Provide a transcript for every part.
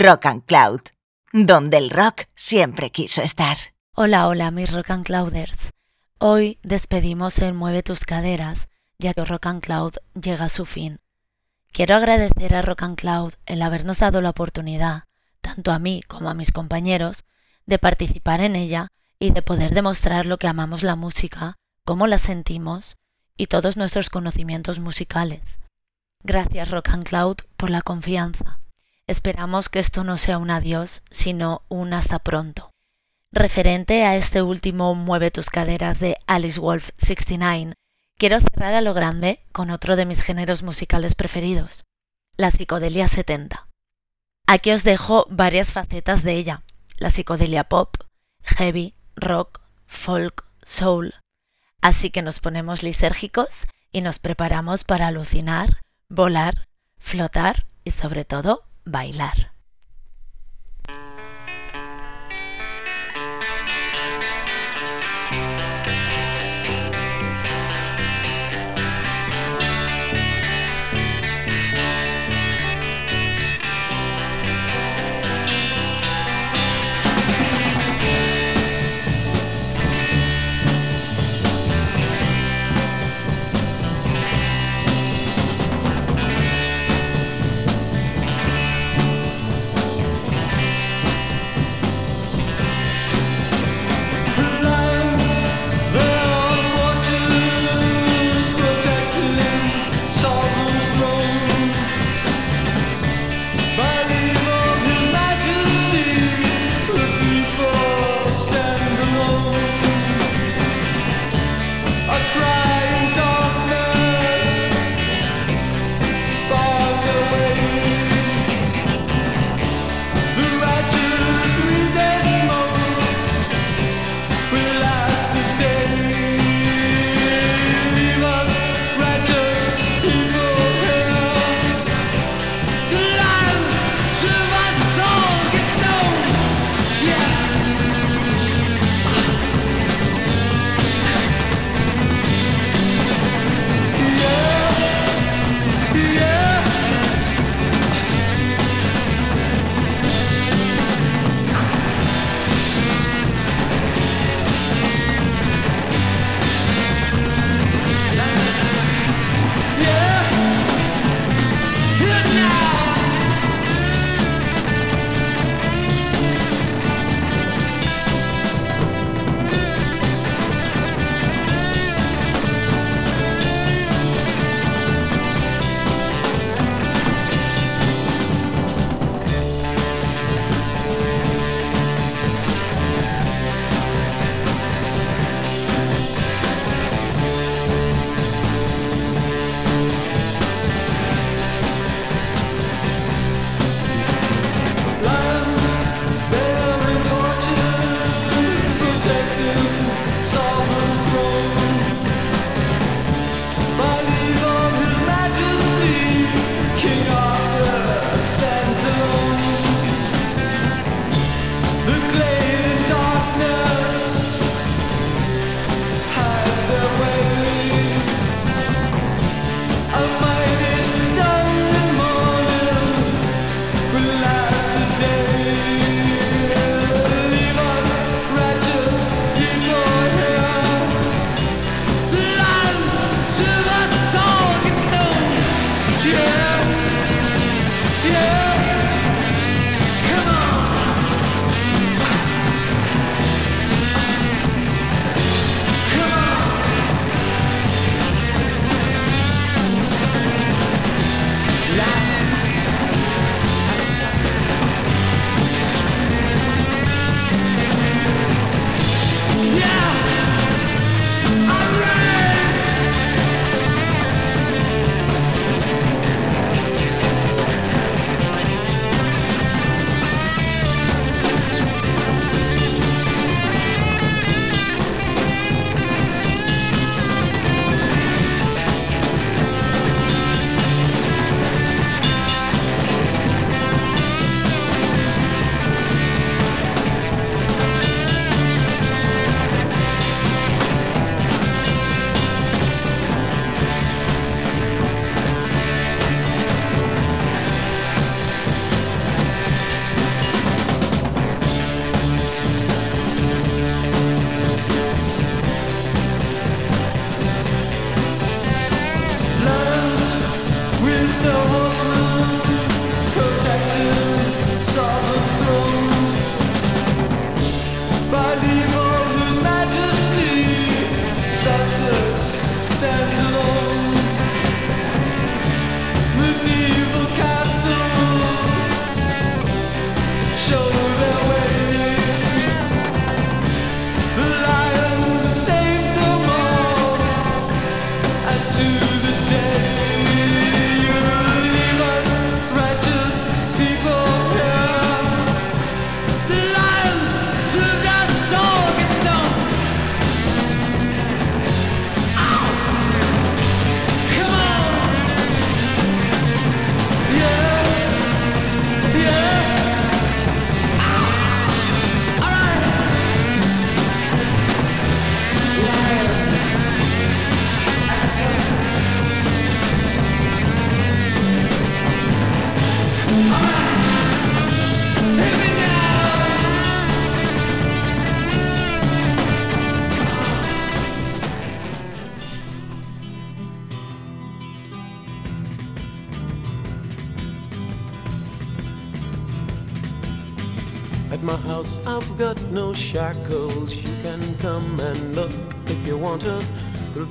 Rock and Cloud, donde el rock siempre quiso estar. Hola, hola, mis Rock and Clouders. Hoy despedimos el Mueve tus caderas, ya que Rock and Cloud llega a su fin. Quiero agradecer a Rock and Cloud el habernos dado la oportunidad, tanto a mí como a mis compañeros, de participar en ella y de poder demostrar lo que amamos la música, cómo la sentimos y todos nuestros conocimientos musicales. Gracias Rock and Cloud por la confianza. Esperamos que esto no sea un adiós, sino un hasta pronto. Referente a este último Mueve tus caderas de Alice Wolf 69, quiero cerrar a lo grande con otro de mis géneros musicales preferidos, la psicodelia 70. Aquí os dejo varias facetas de ella, la psicodelia pop, heavy, rock, folk, soul. Así que nos ponemos lisérgicos y nos preparamos para alucinar, volar, flotar y sobre todo bailar.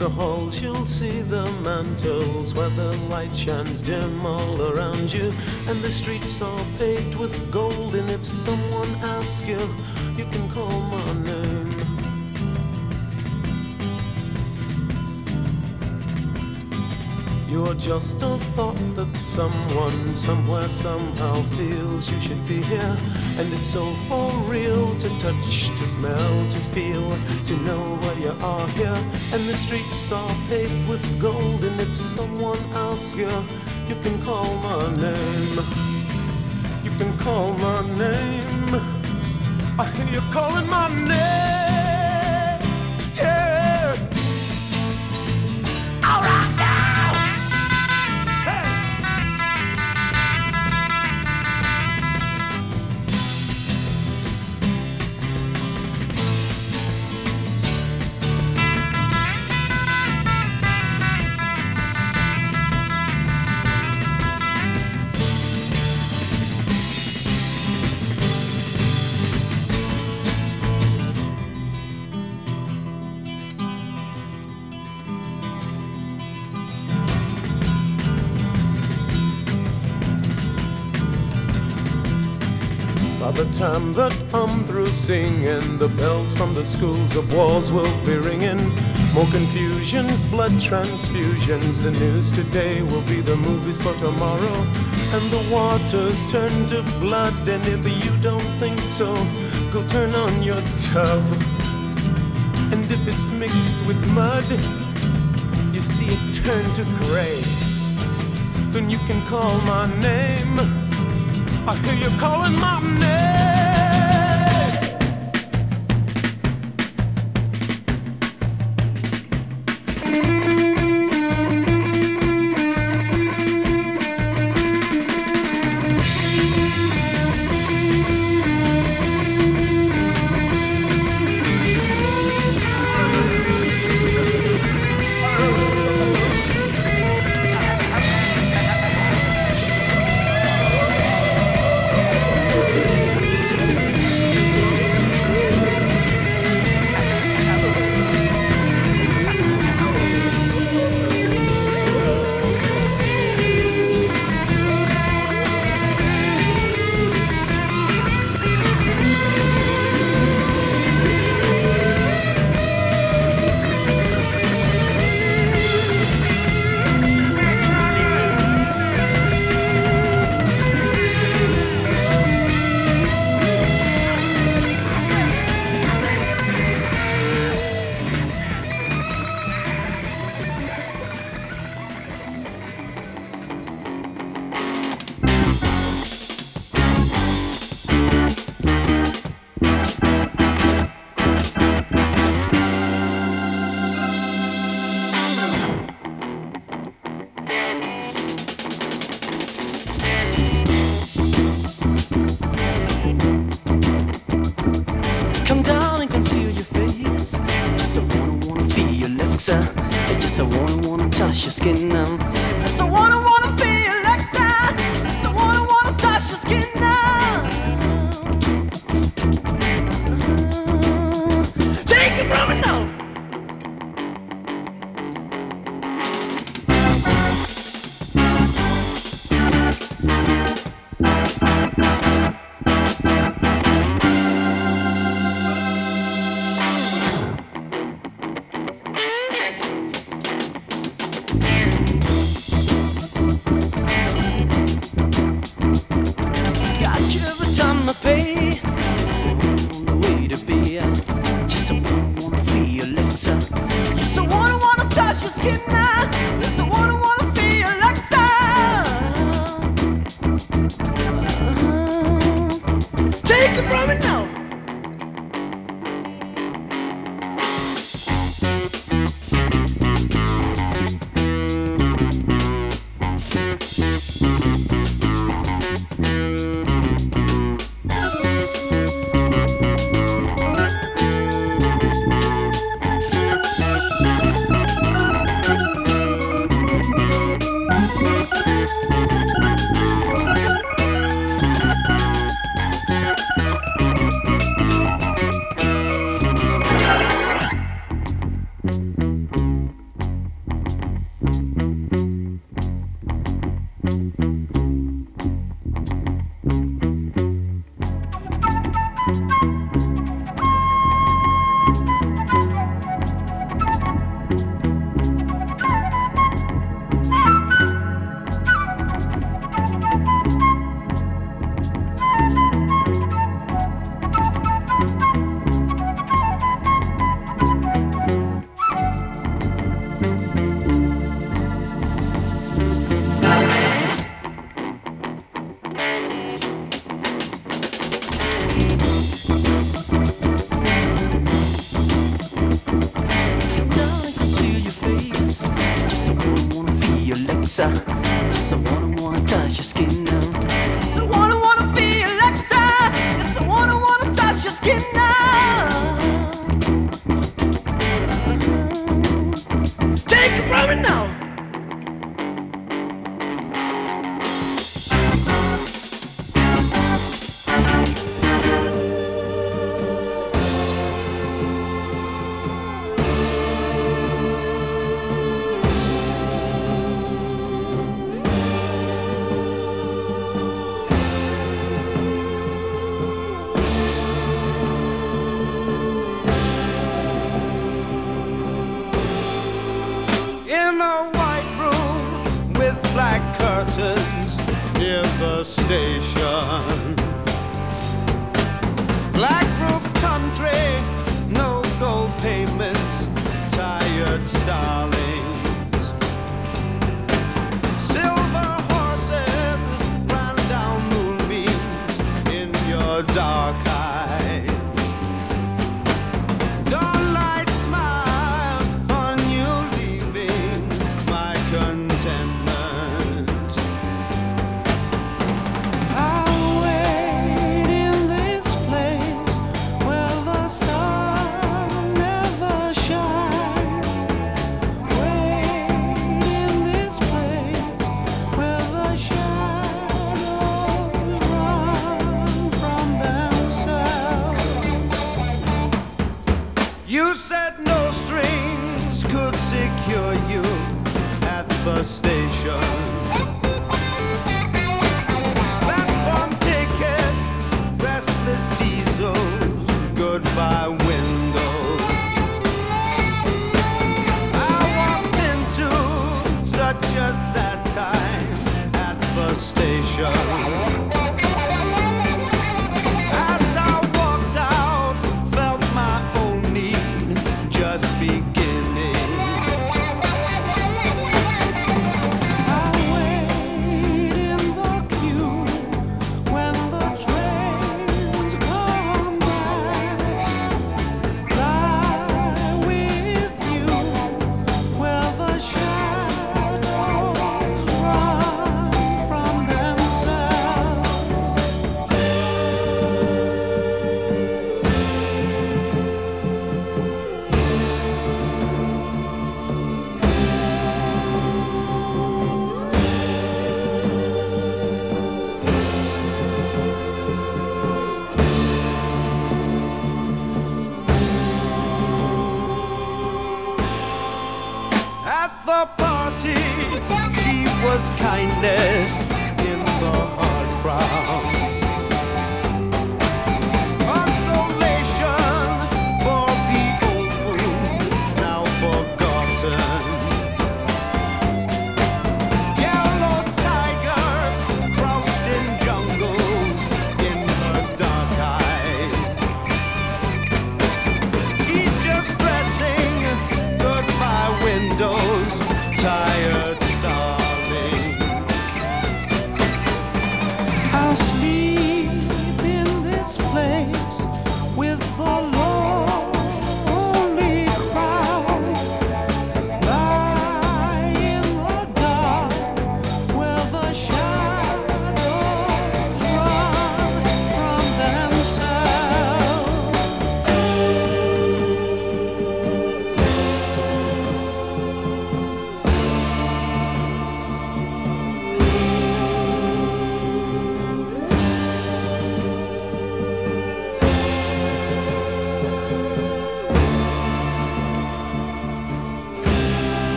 The halls, you'll see the mantles where the light shines dim all around you. And the streets are paved with gold. And if someone asks you, you can call just a thought that someone somewhere somehow feels you should be here. And it's so for real to touch, to smell, to feel, to know why you are here. And the streets are paved with gold. And if someone asks you, you can call my name. You can call my name. I hear you calling my name. Time that I'm through singing, the bells from the schools of walls will be ringing. More confusions, blood transfusions. The news today will be the movies for tomorrow. And the waters turn to blood. And if you don't think so, go turn on your tub. And if it's mixed with mud, you see it turn to gray. Then you can call my name. I hear you calling my name.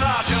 sergeant.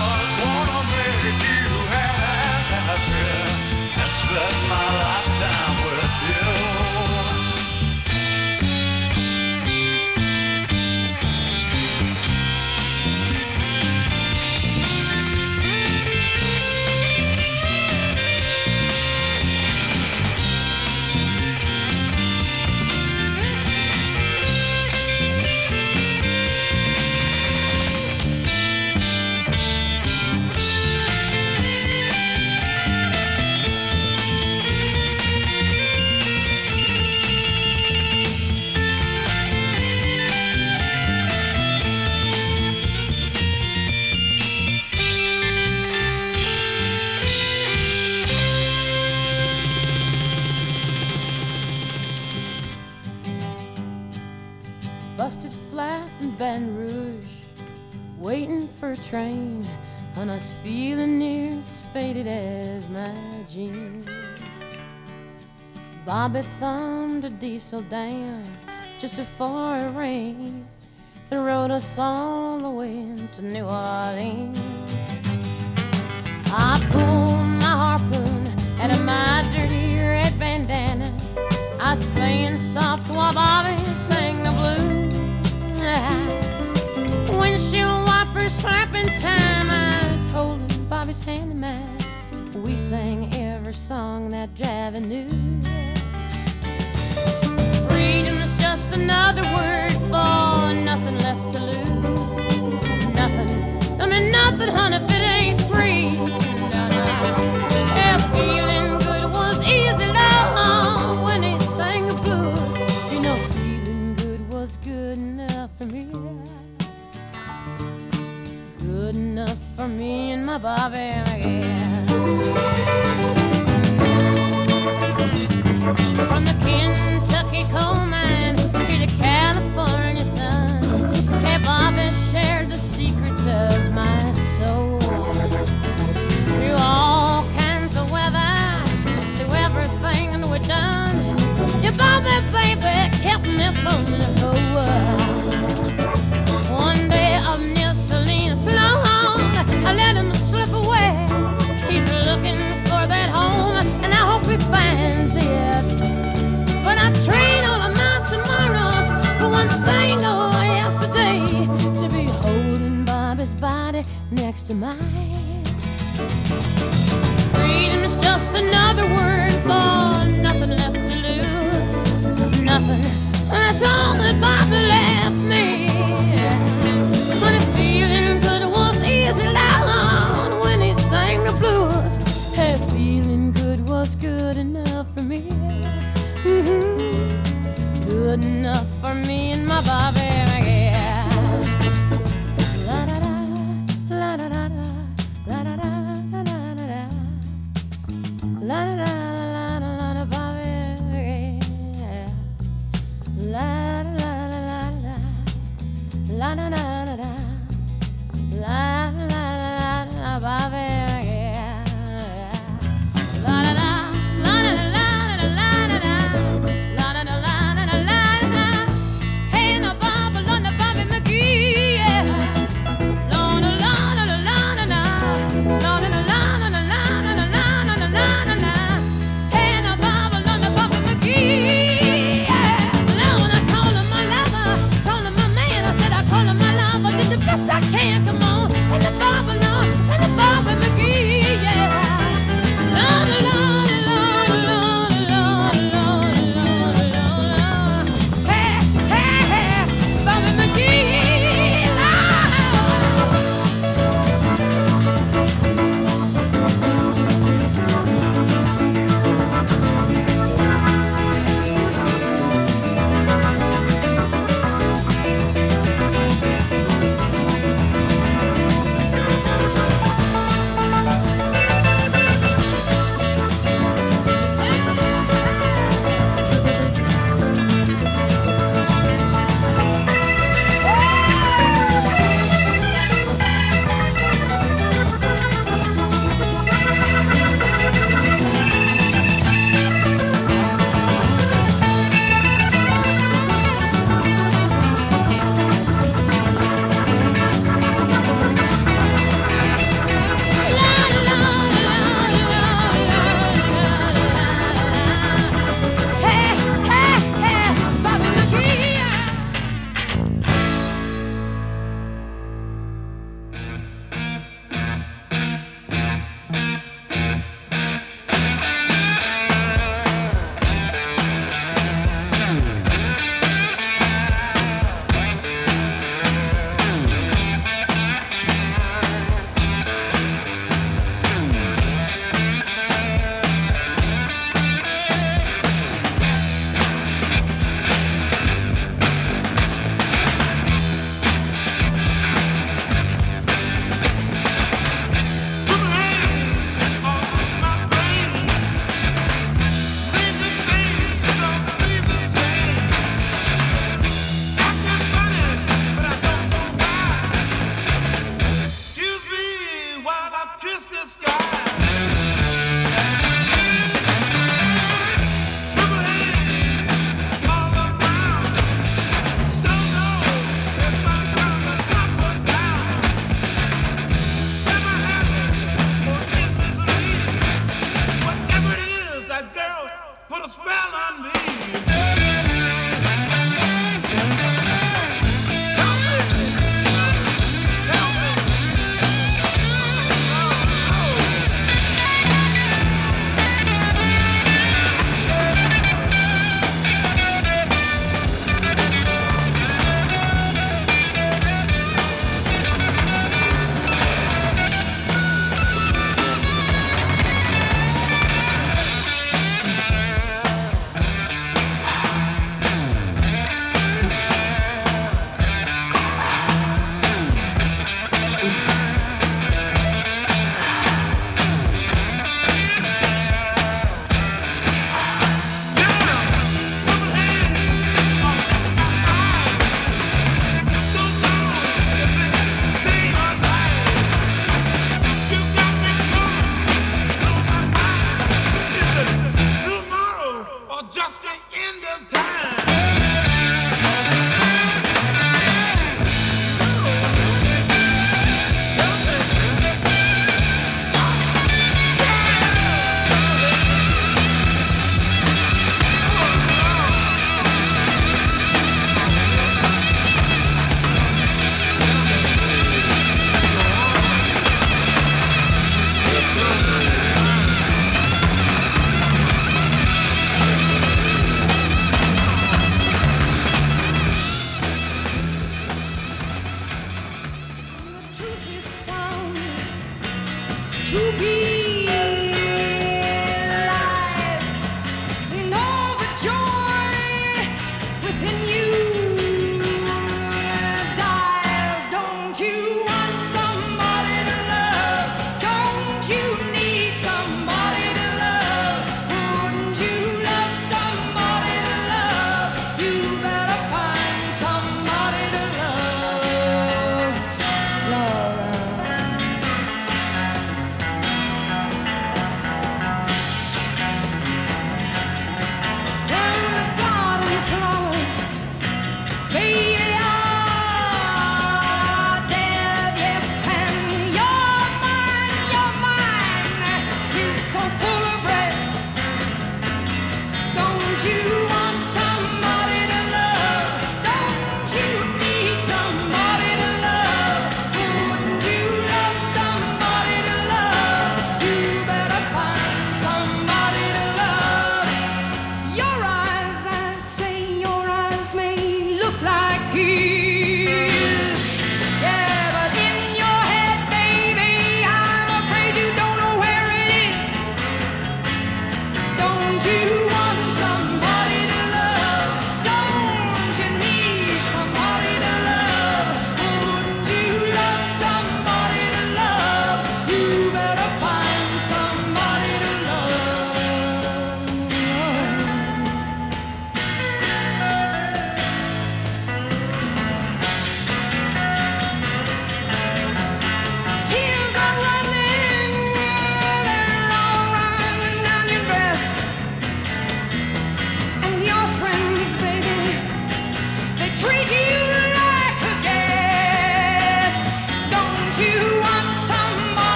so damn just before it rained and rode us all the way to New Orleans. I pulled my harpoon out of my dirty red bandana. I was playing soft while Bobby sang the blues. Windshield wipers slapping time. I was holding Bobby's hand in mine. We sang every song that Javi knew just another word for nothing left to lose. Nothing, I mean nothing, honey.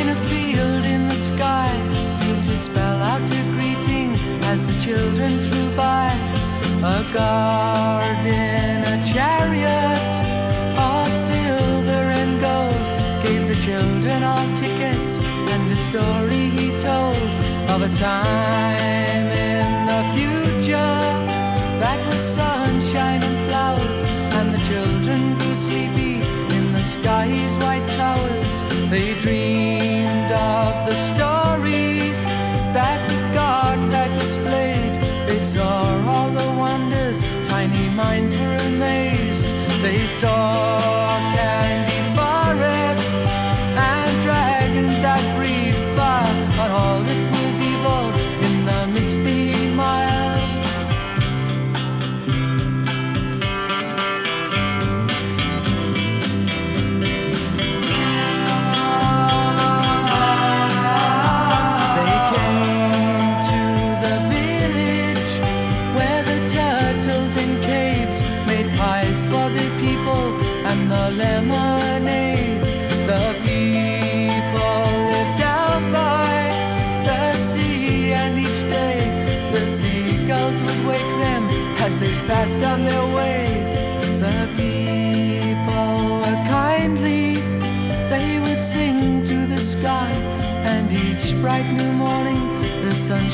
in a field in the sky seemed to spell out a greeting as the children flew by. A garden, a chariot of silver and gold gave the children all tickets and a story he told of a time. saw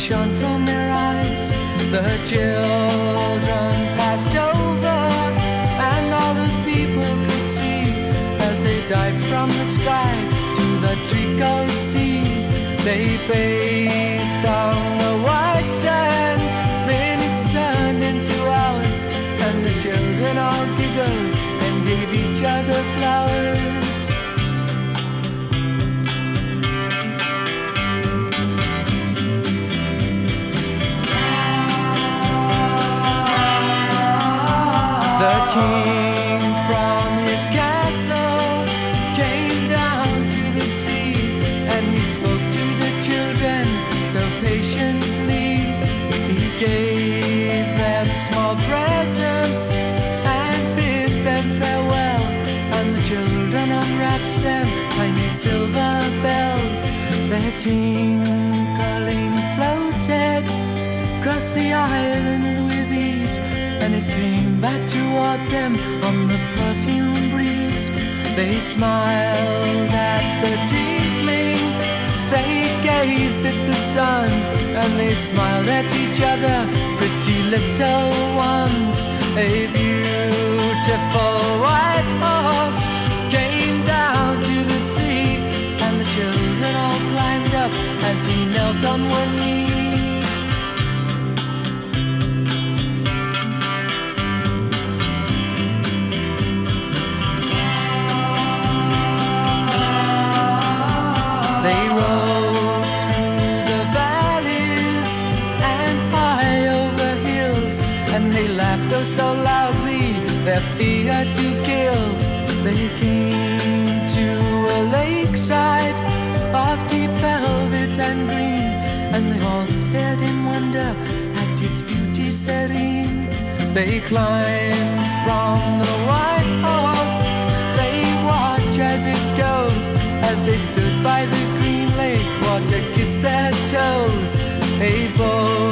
shone from their eyes. The children passed over, and all the people could see as they dived from the sky to the treacle sea. They bathed. tinkling floated across the island with ease, and it came back toward them on the perfume breeze. They smiled at the tinkling, they gazed at the sun, and they smiled at each other, pretty little ones. A beautiful white horse as he knelt on one knee. They rode through the valleys and high over hills, and they laughed oh so loudly, their fear to kill. They came They climb from the white horse, they watch as it goes, as they stood by the green lake, water kissed their toes. A boat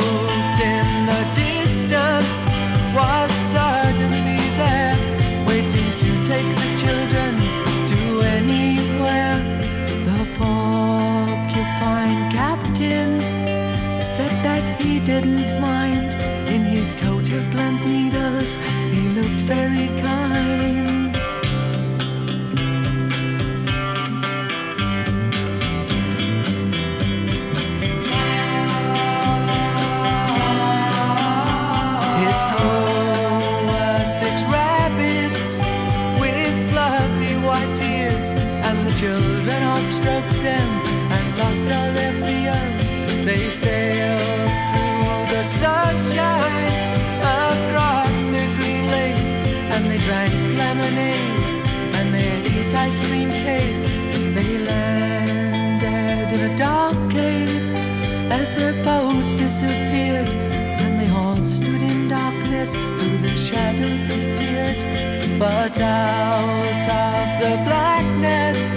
But out of the blackness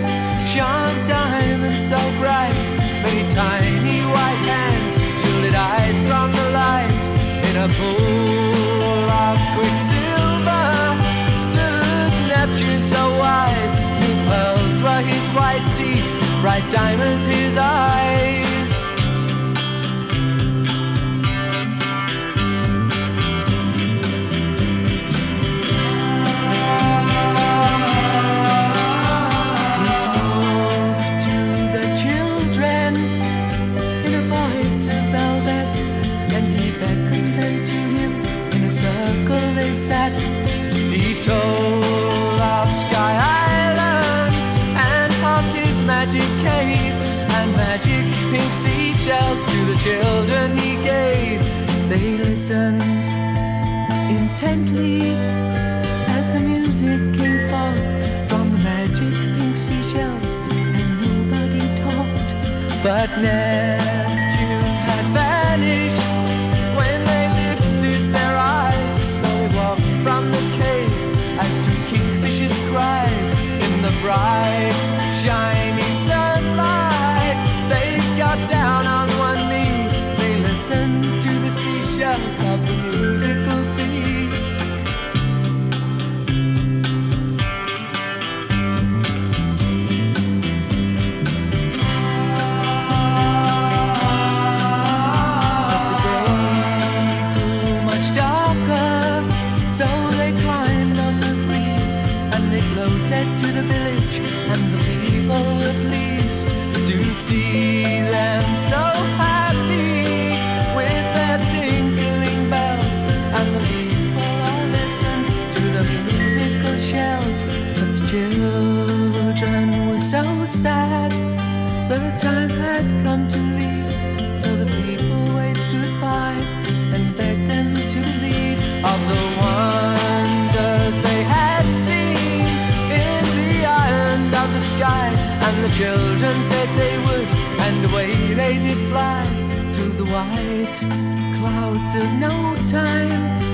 shone diamonds so bright, many tiny white hands shielded eyes from the light. In a pool of quicksilver stood Neptune so wise. New pearls were his white teeth, bright diamonds his eyes. A voice of velvet, and he beckoned them to him. In a circle they sat. He told of Sky Island and of his magic cave and magic pink seashells to the children he gave. They listened intently as the music came forth from the magic pink seashells, and nobody talked. But Neptune children said they would, and away they did fly through the white clouds of no time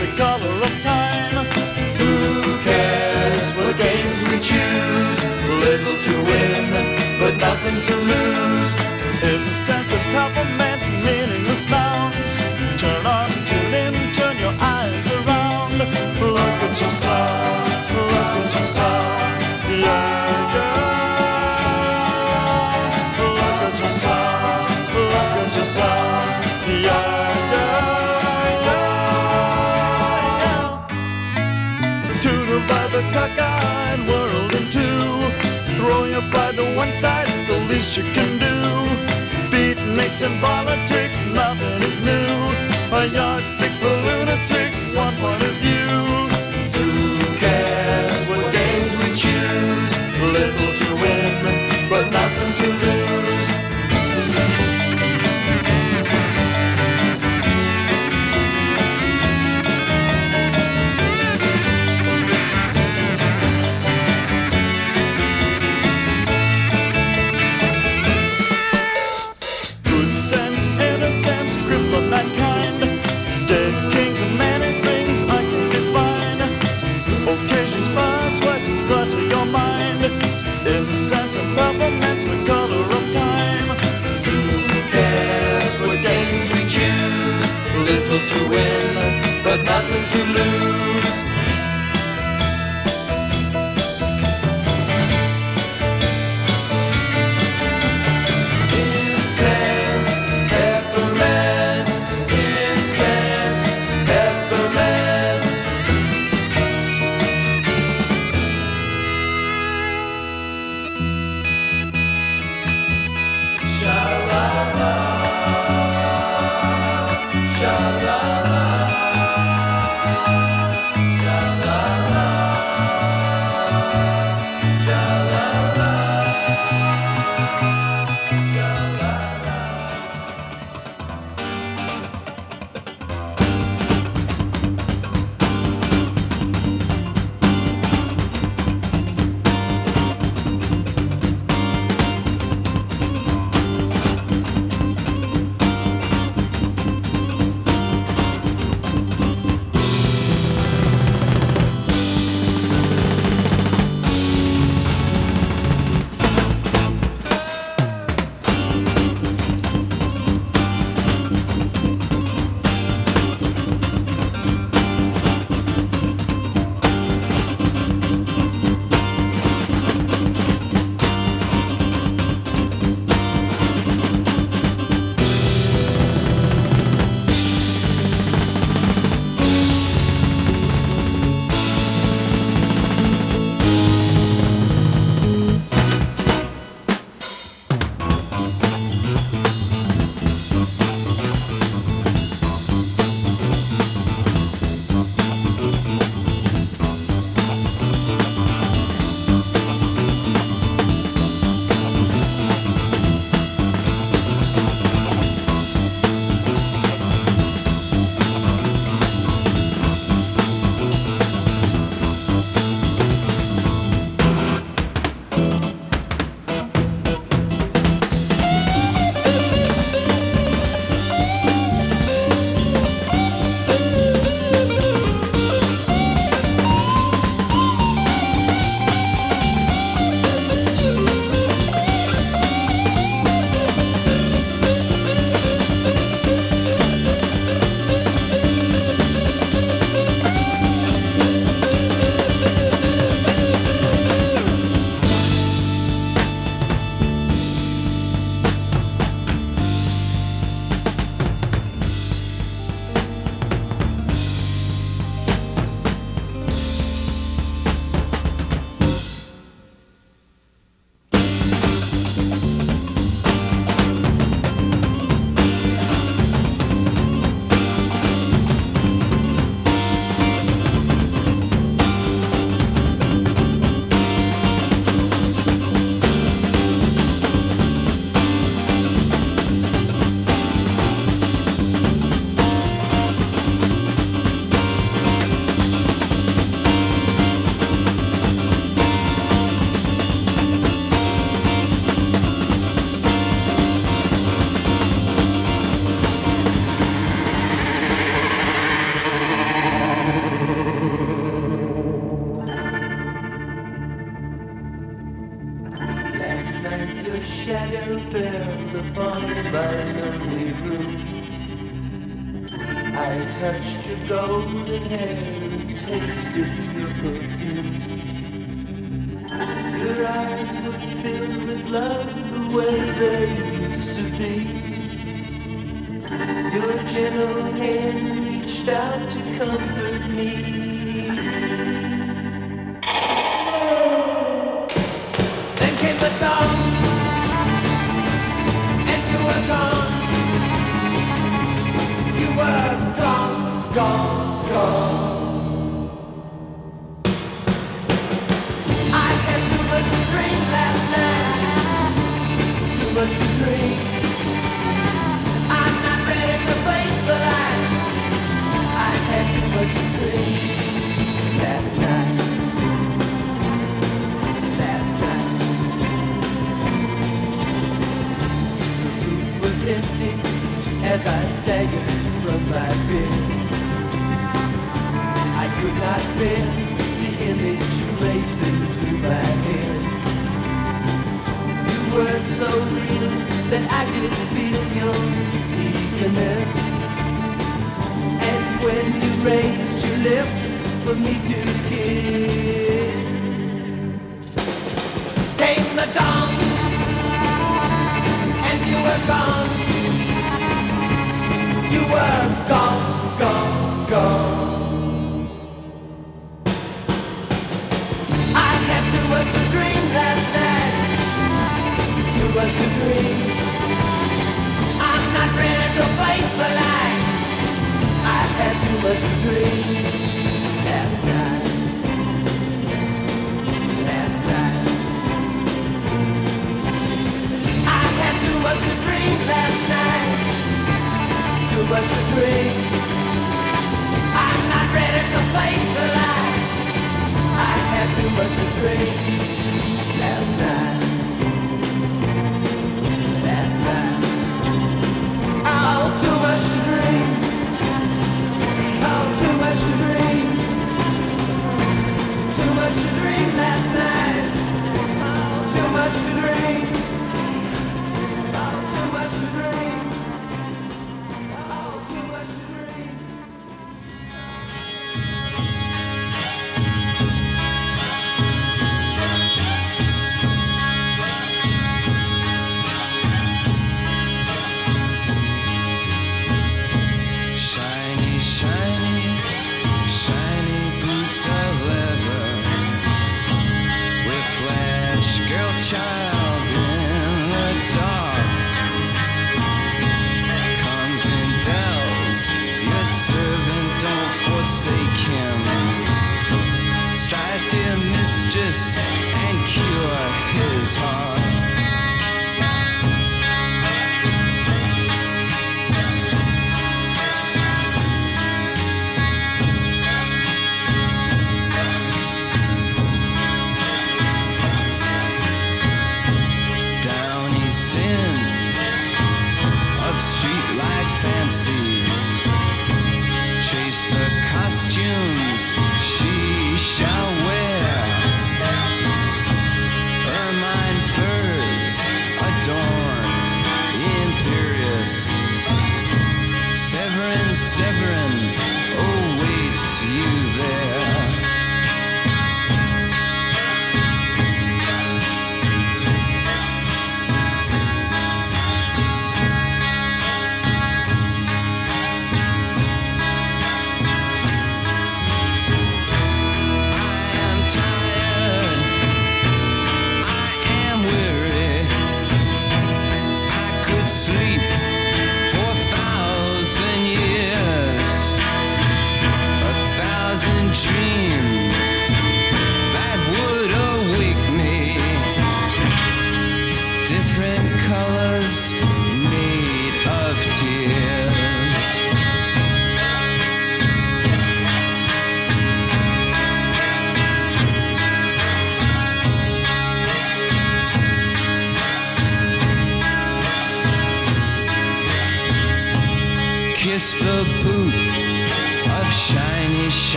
the color of time. Who cares what games we choose? Little to win, but nothing to lose. In the sense of peppermints, meaningless nouns. Turn on, tune in, turn your eyes around. Look at yourself, look at yourself. Yeah, yeah. Look at yourself, look at yourself. Yeah, the cockeyed world in two. Throw your pride to one side it's the least you can do. Beatniks and politics, nothing is new. A yardstick for lunatics, one point win, but nothing to lose.